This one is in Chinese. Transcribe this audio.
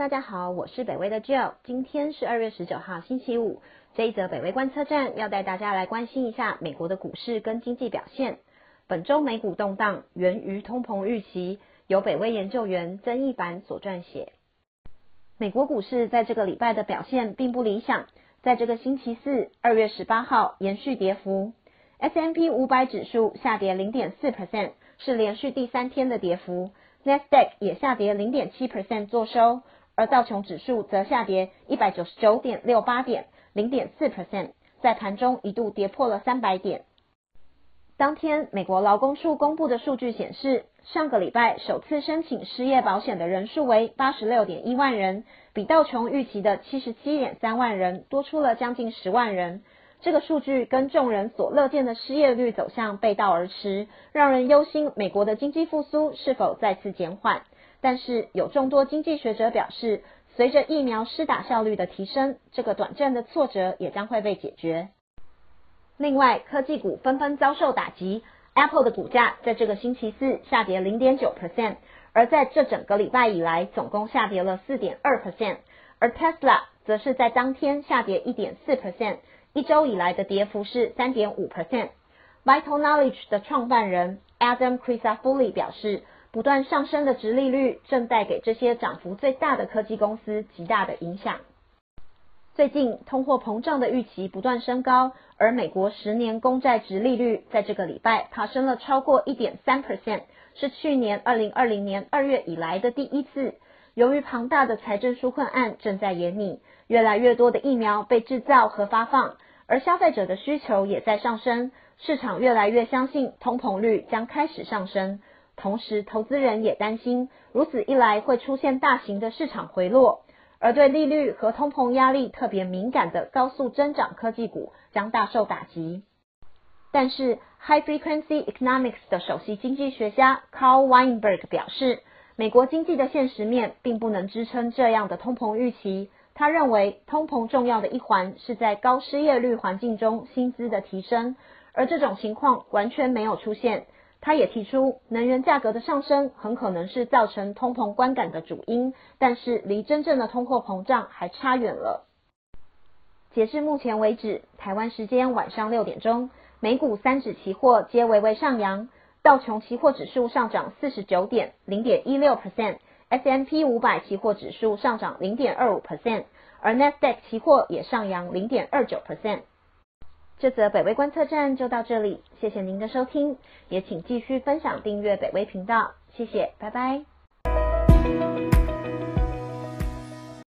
大家好，我是北威的 Jill，今天是二月十九号星期五。这一则北威观测站要带大家来关心一下美国的股市跟经济表现。本周美股动荡源于通膨预期，由北威研究员曾义凡所撰写。美国股市在这个礼拜的表现并不理想，在这个星期四二月十八号延续跌幅，S&P 五百指数下跌零点四 percent，是连续第三天的跌幅。Nasdaq 也下跌零点七 percent 作收，而道琼指数则下跌一百九十九点六八点，零点四 percent，在盘中一度跌破了三百点。当天，美国劳工处公布的数据显示，上个礼拜首次申请失业保险的人数为八十六点一万人，比道琼预期的七十七点三万人多出了将近十万人。这个数据跟众人所乐见的失业率走向背道而驰，让人忧心美国的经济复苏是否再次减缓。但是有众多经济学者表示，随着疫苗施打效率的提升，这个短暂的挫折也将会被解决。另外，科技股纷纷遭受打击，Apple 的股价在这个星期四下跌零点九 percent，而在这整个礼拜以来，总共下跌了四点二 percent，而 Tesla 则是在当天下跌一点四 percent。一周以来的跌幅是三点五 percent。Vital Knowledge 的创办人 Adam c h r i s a f u l i 表示，不断上升的值利率正带给这些涨幅最大的科技公司极大的影响。最近通货膨胀的预期不断升高，而美国十年公债值利率在这个礼拜爬升了超过一点三 percent，是去年二零二零年二月以来的第一次。由于庞大的财政纾困案正在演拟。越来越多的疫苗被制造和发放，而消费者的需求也在上升，市场越来越相信通膨率将开始上升。同时，投资人也担心，如此一来会出现大型的市场回落，而对利率和通膨压力特别敏感的高速增长科技股将大受打击。但是，High Frequency Economics 的首席经济学家 Carl Weinberg 表示，美国经济的现实面并不能支撑这样的通膨预期。他认为，通膨重要的一环是在高失业率环境中薪资的提升，而这种情况完全没有出现。他也提出，能源价格的上升很可能是造成通膨观感的主因，但是离真正的通货膨胀还差远了。截至目前为止，台湾时间晚上六点钟，美股三指期货皆微微上扬，道琼期货指数上涨四十九点零点一六 percent。S M P 五百期货指数上涨零点二五 percent，而 Nasdaq 期货也上扬零点二九 percent。这则北威观测站就到这里，谢谢您的收听，也请继续分享订阅北威频道，谢谢，拜拜。